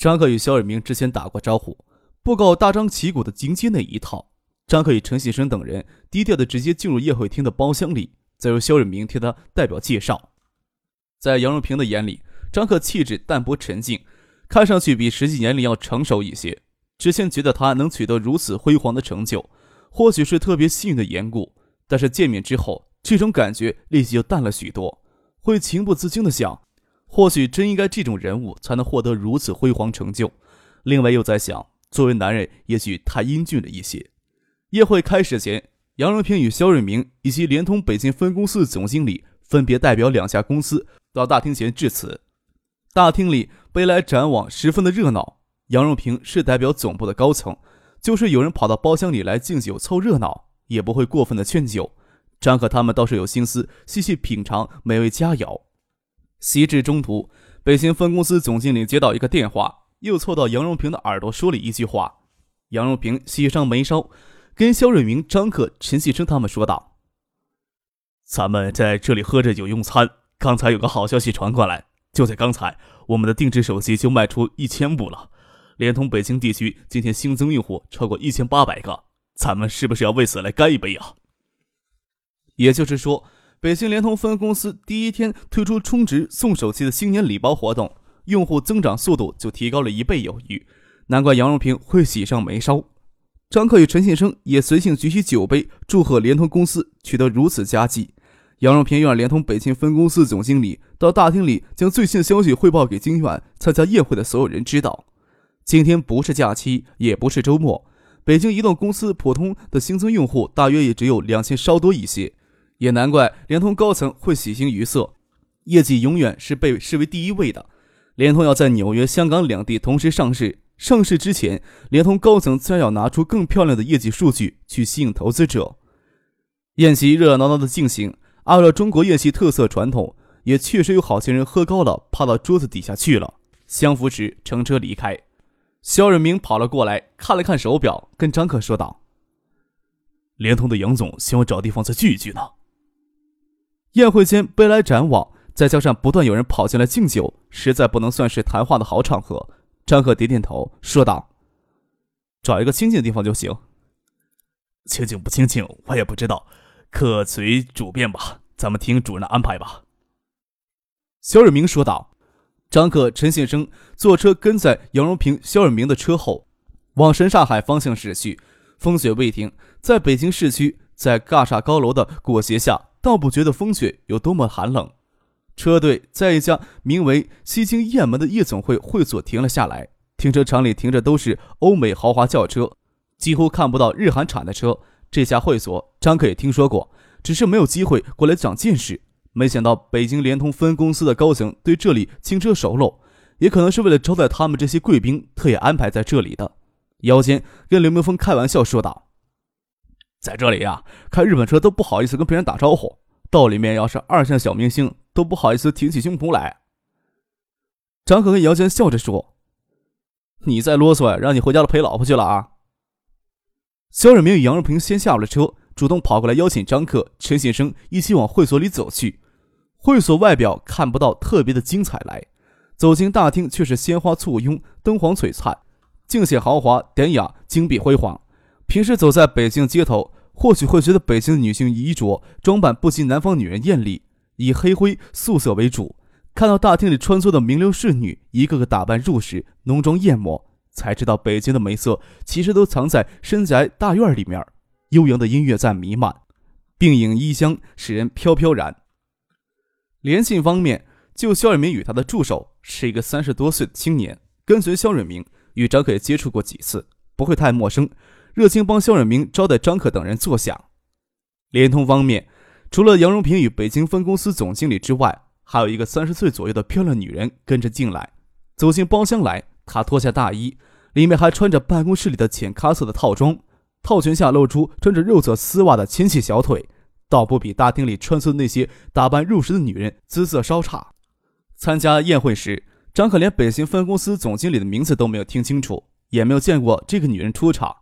张克与肖远明之前打过招呼，不搞大张旗鼓的迎接那一套。张克与陈信生等人低调的直接进入宴会厅的包厢里，再由肖远明替他代表介绍。在杨荣平的眼里，张克气质淡泊沉静，看上去比实际年龄要成熟一些。之前觉得他能取得如此辉煌的成就，或许是特别幸运的缘故，但是见面之后，这种感觉立即就淡了许多，会情不自禁的想。或许真应该这种人物才能获得如此辉煌成就。另外又在想，作为男人，也许太英俊了一些。宴会开始前，杨荣平与肖瑞明以及联通北京分公司总经理分别代表两家公司到大厅前致辞。大厅里杯来盏往，十分的热闹。杨荣平是代表总部的高层，就是有人跑到包厢里来敬酒凑热闹，也不会过分的劝酒。张可他们倒是有心思细细品尝美味佳肴。席至中途，北京分公司总经理接到一个电话，又凑到杨荣平的耳朵说了一句话。杨荣平喜上眉梢，跟肖瑞明、张克、陈锡生他们说道：“咱们在这里喝着酒用餐，刚才有个好消息传过来，就在刚才，我们的定制手机就卖出一千部了，连同北京地区今天新增用户超过一千八百个，咱们是不是要为此来干一杯啊？”也就是说。北京联通分公司第一天推出充值送手机的新年礼包活动，用户增长速度就提高了一倍有余，难怪杨荣平会喜上眉梢。张克与陈信生也随性举起酒杯，祝贺联通公司取得如此佳绩。杨荣平又让联通北京分公司总经理到大厅里将最新消息汇报给今晚参加宴会的所有人知道。今天不是假期，也不是周末，北京移动公司普通的新增用户大约也只有两千稍多一些。也难怪联通高层会喜形于色，业绩永远是被视为第一位的。联通要在纽约、香港两地同时上市，上市之前，联通高层自然要拿出更漂亮的业绩数据去吸引投资者。宴席热热闹闹的进行，按照中国宴席特色传统，也确实有好些人喝高了，趴到桌子底下去了，相扶持乘车离开。肖润明跑了过来，看了看手表，跟张克说道：“联通的杨总希望找地方再聚一聚呢。”宴会间杯来盏往，再加上不断有人跑进来敬酒，实在不能算是谈话的好场合。张克点点头，说道：“找一个清静的地方就行。清静不清静，我也不知道，可随主便吧。咱们听主人的安排吧。”肖尔明说道。张克、陈先生坐车跟在杨荣平、肖尔明的车后，往神刹海方向驶去。风雪未停，在北京市区，在大厦高楼的裹挟下。倒不觉得风雪有多么寒冷。车队在一家名为“西京雁门”的夜总会会所停了下来。停车场里停着都是欧美豪华轿车，几乎看不到日韩产的车。这家会所，张克也听说过，只是没有机会过来长见识。没想到北京联通分公司的高层对这里轻车熟路，也可能是为了招待他们这些贵宾，特意安排在这里的。腰间跟刘明峰开玩笑说道。在这里呀，开日本车都不好意思跟别人打招呼，到里面要是二线小明星都不好意思挺起胸脯来。张可跟姚坚笑着说：“你再啰嗦，让你回家了陪老婆去了啊。”肖远明与杨若平先下了车，主动跑过来邀请张克、陈先生一起往会所里走去。会所外表看不到特别的精彩来，走进大厅却是鲜花簇拥，灯光璀璨，尽显豪华典雅、金碧辉煌。平时走在北京街头，或许会觉得北京的女性衣着装扮不及南方女人艳丽，以黑灰素色为主。看到大厅里穿梭的名流侍女，一个个打扮入时，浓妆艳抹，才知道北京的美色其实都藏在深宅大院里面。悠扬的音乐在弥漫，并影衣香，使人飘飘然。联信方面，就肖瑞明与他的助手是一个三十多岁的青年，跟随肖瑞明与张可接触过几次，不会太陌生。热情帮肖远明招待张可等人坐下。联通方面，除了杨荣平与北京分公司总经理之外，还有一个三十岁左右的漂亮女人跟着进来。走进包厢来，她脱下大衣，里面还穿着办公室里的浅咖色的套装，套裙下露出穿着肉色丝袜的纤细小腿，倒不比大厅里穿梭的那些打扮入时的女人姿色稍差。参加宴会时，张可连北京分公司总经理的名字都没有听清楚，也没有见过这个女人出场。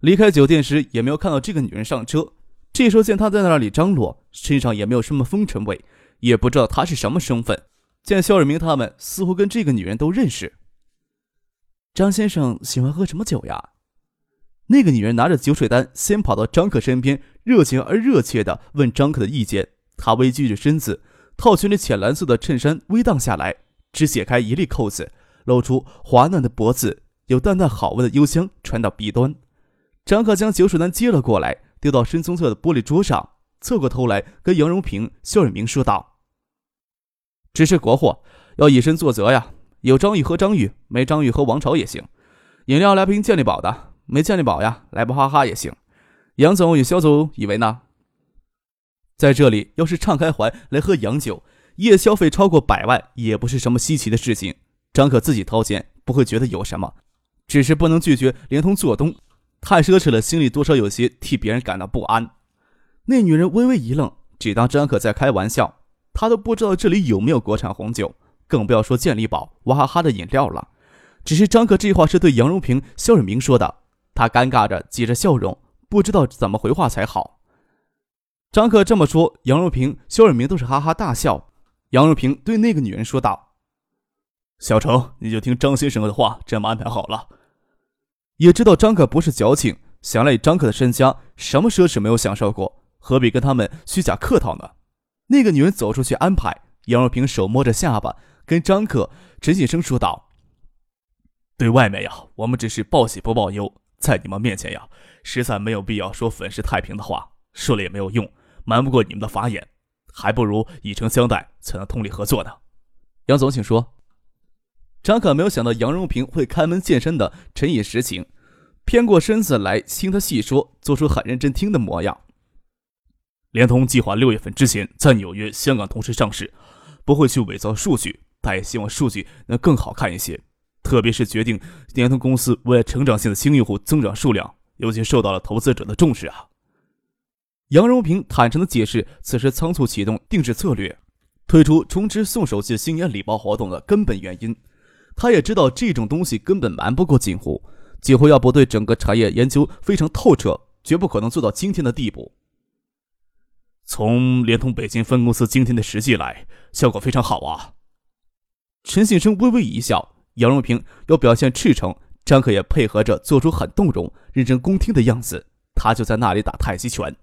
离开酒店时，也没有看到这个女人上车。这时候见她在那里张罗，身上也没有什么风尘味，也不知道她是什么身份。见肖尔明他们似乎跟这个女人都认识。张先生喜欢喝什么酒呀？那个女人拿着酒水单，先跑到张可身边，热情而热切地问张可的意见。她微曲着身子，套裙里浅蓝色的衬衫微荡下来，只解开一粒扣子，露出滑嫩的脖子，有淡淡好闻的幽香传到鼻端。张可将酒水单接了过来，丢到深棕色的玻璃桌上，侧过头来跟杨荣平、肖远明说道。只是国货，要以身作则呀。有张玉喝张玉，没张玉喝王朝也行。饮料来瓶健力宝的，没健力宝呀，来包哈哈也行。杨总与肖总以为呢？在这里，要是敞开怀来喝洋酒，夜消费超过百万也不是什么稀奇的事情。张可自己掏钱，不会觉得有什么，只是不能拒绝连同做东，太奢侈了，心里多少有些替别人感到不安。那女人微微一愣，只当张可在开玩笑。她都不知道这里有没有国产红酒，更不要说健力宝、娃哈哈的饮料了。只是张可这话是对杨荣平、肖远明说的，他尴尬着，挤着笑容，不知道怎么回话才好。张可这么说，杨荣平、肖远明都是哈哈大笑。杨荣平对那个女人说道：“小程，你就听张先生的话，这么安排好了。”也知道张可不是矫情，想来以张可的身家，什么奢侈没有享受过，何必跟他们虚假客套呢？那个女人走出去安排，杨若平手摸着下巴，跟张可、陈信生说道：“对外面呀，我们只是报喜不报忧，在你们面前呀，实在没有必要说粉饰太平的话，说了也没有用，瞒不过你们的法眼，还不如以诚相待，才能通力合作呢。”杨总，请说。张可没有想到杨荣平会开门见山的沉以实情，偏过身子来听他细说，做出很认真听的模样。联通计划六月份之前在纽约、香港同时上市，不会去伪造数据，但也希望数据能更好看一些。特别是决定联通公司未来成长性的新用户增长数量，尤其受到了投资者的重视啊。杨荣平坦诚地解释，此时仓促启动定制策略，推出充值送手机新年礼包活动的根本原因。他也知道这种东西根本瞒不过锦湖，锦湖要不对整个产业研究非常透彻，绝不可能做到今天的地步。从联通北京分公司今天的实际来，效果非常好啊。陈信生微微一笑，杨荣平要表现赤诚，张可也配合着做出很动容、认真恭听的样子。他就在那里打太极拳。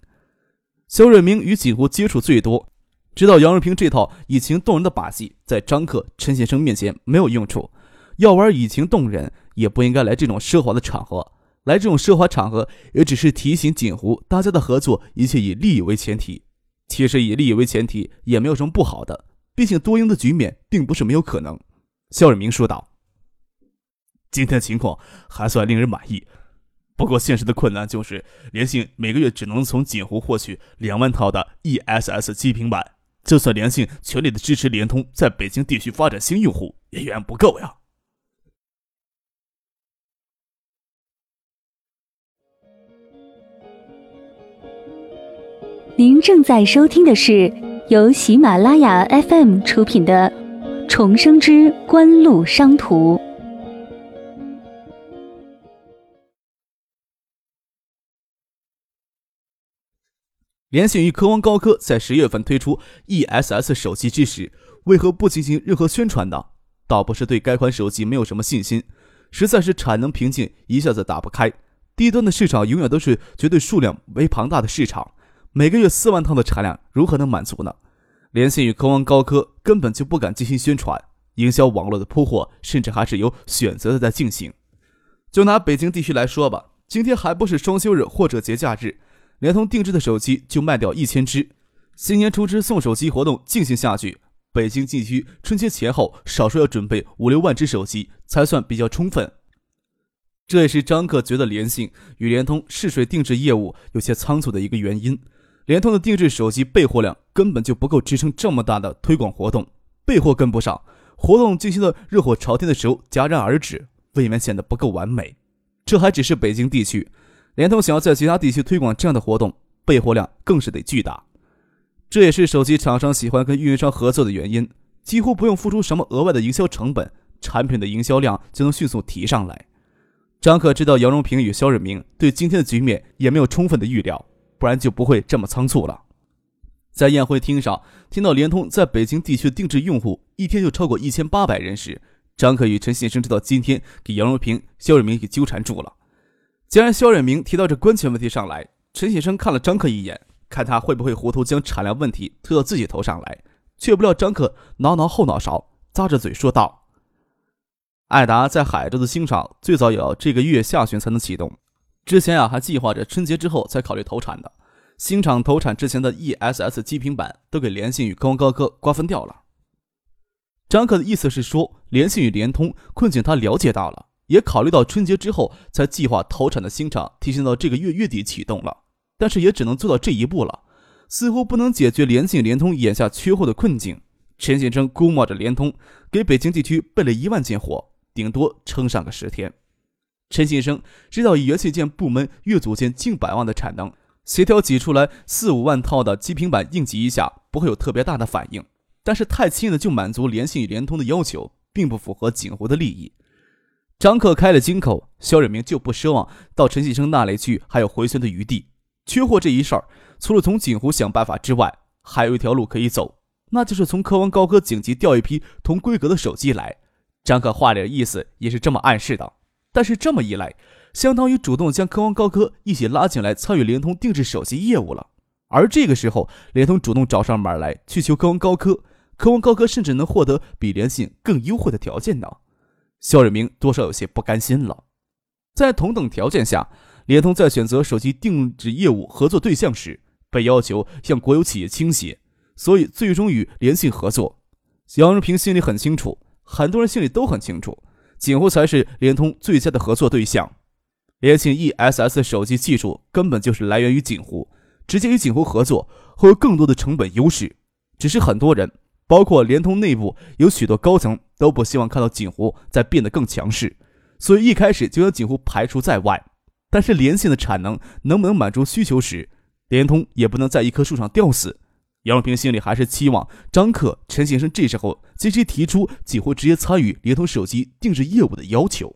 肖瑞明与锦湖接触最多，知道杨荣平这套以情动人的把戏，在张克、陈先生面前没有用处。要玩以情动人，也不应该来这种奢华的场合。来这种奢华场合，也只是提醒锦湖，大家的合作一切以利益为前提。其实以利益为前提也没有什么不好的，毕竟多赢的局面并不是没有可能。”肖尔明说道。“今天情况还算令人满意，不过现实的困难就是联信每个月只能从锦湖获取两万套的 ESS 基平板，就算联信全力的支持联通在北京地区发展新用户，也远不够呀。”您正在收听的是由喜马拉雅 FM 出品的《重生之官路商途》。联想与科王高科在十月份推出 ESS 手机之时，为何不进行任何宣传呢？倒不是对该款手机没有什么信心，实在是产能瓶颈一下子打不开。低端的市场永远都是绝对数量为庞大的市场。每个月四万套的产量如何能满足呢？联信与科王高科根本就不敢进行宣传，营销网络的铺货甚至还是有选择的在进行。就拿北京地区来说吧，今天还不是双休日或者节假日，联通定制的手机就卖掉一千只。新年充值送手机活动进行下去，北京地区春节前后少说要准备五六万只手机才算比较充分。这也是张克觉得联信与联通试水定制业务有些仓促的一个原因。联通的定制手机备货量根本就不够支撑这么大的推广活动，备货跟不上，活动进行的热火朝天的时候戛然而止，未免显得不够完美。这还只是北京地区，联通想要在其他地区推广这样的活动，备货量更是得巨大。这也是手机厂商喜欢跟运营商合作的原因，几乎不用付出什么额外的营销成本，产品的营销量就能迅速提上来。张可知道杨荣平与肖日明对今天的局面也没有充分的预料，不然就不会这么仓促了。在宴会厅上听到联通在北京地区定制用户一天就超过一千八百人时，张可与陈先生知道今天给杨荣平、肖润明给纠缠住了。既然肖润明提到这关键问题上来，陈先生看了张可一眼，看他会不会糊涂将产量问题推到自己头上来，却不料张可挠挠后脑勺，咂着嘴说道：“爱达在海州的新厂最早也要这个月下旬才能启动，之前啊还计划着春节之后才考虑投产的。”新厂投产之前的 ESS 基平板都给联信与高高科瓜分掉了。张可的意思是说，联信与联通困境他了解到了，也考虑到春节之后才计划投产的新厂提前到这个月月底启动了，但是也只能做到这一步了，似乎不能解决联信、联通眼下缺货的困境。陈先生估摸着联通给北京地区备了一万件货，顶多撑上个十天。陈先生知道以元器件部门月组件近百万的产能。协调挤出来四五万套的机平板，应急一下不会有特别大的反应。但是太轻易的就满足联信与联通的要求，并不符合景湖的利益。张克开了金口，肖远明就不奢望到陈新生那里去还有回旋的余地。缺货这一事儿，除了从锦湖想办法之外，还有一条路可以走，那就是从科王高科紧急调一批同规格的手机来。张克话里的意思也是这么暗示的。但是这么一来，相当于主动将科王高科一起拉进来参与联通定制手机业务了，而这个时候联通主动找上门来去求科王高科，科王高科甚至能获得比联信更优惠的条件呢。肖瑞明多少有些不甘心了。在同等条件下，联通在选择手机定制业务合作对象时，被要求向国有企业倾斜，所以最终与联信合作。杨荣平心里很清楚，很多人心里都很清楚，锦湖才是联通最佳的合作对象。联信 ESS 手机技术根本就是来源于锦湖，直接与锦湖合作会有更多的成本优势。只是很多人，包括联通内部有许多高层都不希望看到锦湖在变得更强势，所以一开始就将锦湖排除在外。但是联信的产能能不能满足需求时，联通也不能在一棵树上吊死。杨永平心里还是期望张克、陈先生这时候积极提出几乎直接参与联通手机定制业务的要求。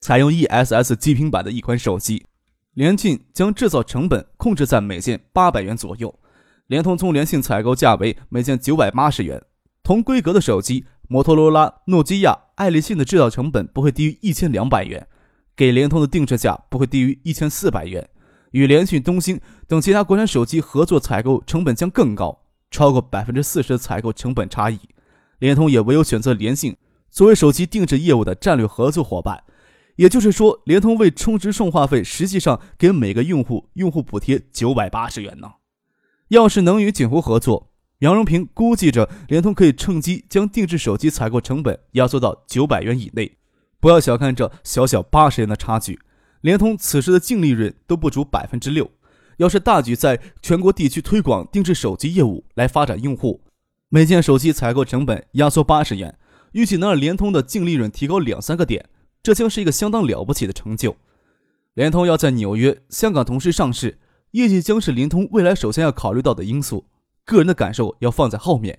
采用 ESS 基平板的一款手机，联信将制造成本控制在每件八百元左右。联通从联信采购价为每件九百八十元。同规格的手机，摩托罗拉、诺基亚、爱立信的制造成本不会低于一千两百元，给联通的定制价不会低于一千四百元。与联讯、东兴等其他国产手机合作采购成本将更高，超过百分之四十的采购成本差异。联通也唯有选择联信作为手机定制业务的战略合作伙伴。也就是说，联通为充值送话费，实际上给每个用户用户补贴九百八十元呢。要是能与锦湖合作，杨荣平估计着联通可以趁机将定制手机采购成本压缩到九百元以内。不要小看这小小八十元的差距，联通此时的净利润都不足百分之六。要是大举在全国地区推广定制手机业务来发展用户，每件手机采购成本压缩八十元，预计能让联通的净利润提高两三个点。这将是一个相当了不起的成就。联通要在纽约、香港同时上市，业绩将是联通未来首先要考虑到的因素。个人的感受要放在后面。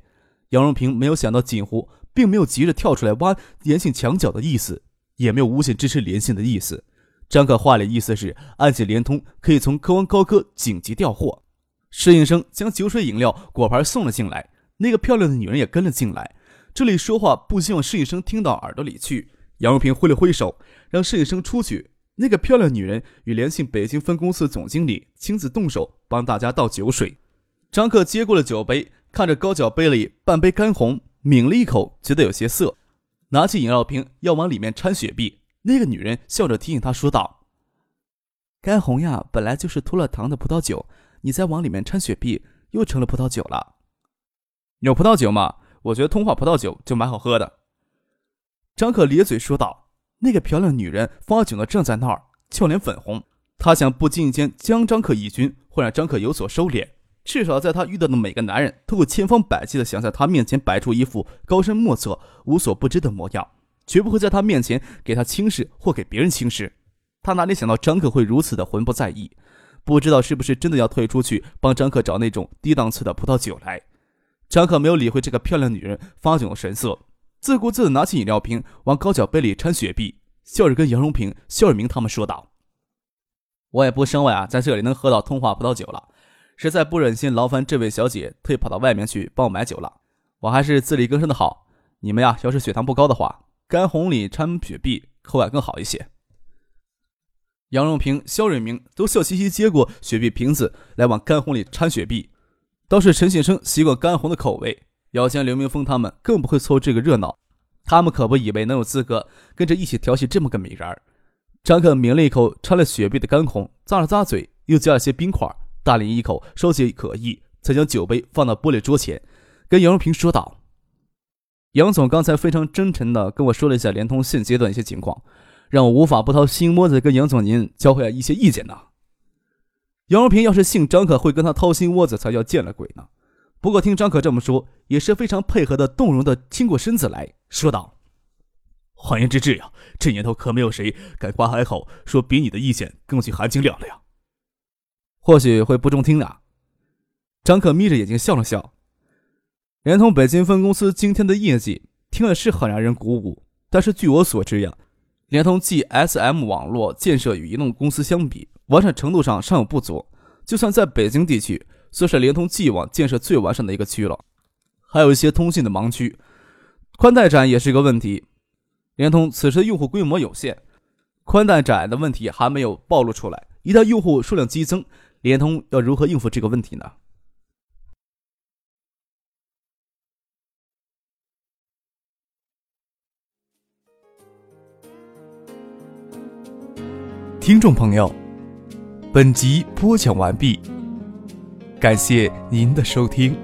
杨荣平没有想到锦湖并没有急着跳出来挖联信墙角的意思，也没有诬陷支持联信的意思。张可话里意思是暗器联通可以从科王高科紧急调货。侍应生将酒水饮料果盘送了进来，那个漂亮的女人也跟了进来。这里说话不希望侍应生听到耳朵里去。杨如平挥了挥手，让侍应生出去。那个漂亮女人与联信北京分公司总经理亲自动手帮大家倒酒水。张克接过了酒杯，看着高脚杯里半杯干红，抿了一口，觉得有些涩，拿起饮料瓶要往里面掺雪碧。那个女人笑着提醒他说道：“干红呀，本来就是脱了糖的葡萄酒，你再往里面掺雪碧，又成了葡萄酒了。有葡萄酒吗？我觉得通化葡萄酒就蛮好喝的。”张可咧嘴说道：“那个漂亮女人发窘的站在那儿，俏脸粉红。她想不经意间将张可一军，会让张可有所收敛。至少在他遇到的每个男人，都会千方百计的想在他面前摆出一副高深莫测、无所不知的模样。绝不会在他面前给他轻视或给别人轻视。他哪里想到张克会如此的浑不在意？不知道是不是真的要退出去帮张克找那种低档次的葡萄酒来？张克没有理会这个漂亮女人发窘的神色，自顾自地拿起饮料瓶往高脚杯里掺雪碧，笑着跟杨荣平、肖尔明他们说道：“我也不生为啊，在这里能喝到通化葡萄酒了，实在不忍心劳烦这位小姐特意跑到外面去帮我买酒了。我还是自力更生的好。你们呀，要是血糖不高的话。”干红里掺雪碧，口感更好一些。杨荣平、肖瑞明都笑嘻嘻接过雪碧瓶子，来往干红里掺雪碧。倒是陈先生习惯干红的口味，姚谦、刘明峰他们更不会凑这个热闹。他们可不以为能有资格跟着一起调戏这么个美人儿。张克抿了一口掺了雪碧的干红，咂了咂嘴，又加了些冰块，大林一口，稍解可意，才将酒杯放到玻璃桌前，跟杨荣平说道。杨总刚才非常真诚的跟我说了一下联通现阶段一些情况，让我无法不掏心窝子跟杨总您交换一些意见呢。杨荣平要是信张可会跟他掏心窝子，才叫见了鬼呢。不过听张可这么说，也是非常配合的，动容的倾过身子来说道：“谎言之至呀，这年头可没有谁敢夸海口，说比你的意见更具含金量了呀。或许会不中听啊。”张可眯着眼睛笑了笑。联通北京分公司今天的业绩听了是很让人鼓舞，但是据我所知呀，联通 GSM 网络建设与移动公司相比，完善程度上尚有不足。就算在北京地区，算是联通 G 网建设最完善的一个区了，还有一些通信的盲区，宽带窄也是一个问题。联通此时用户规模有限，宽带窄的问题还没有暴露出来。一旦用户数量激增，联通要如何应付这个问题呢？听众朋友，本集播讲完毕，感谢您的收听。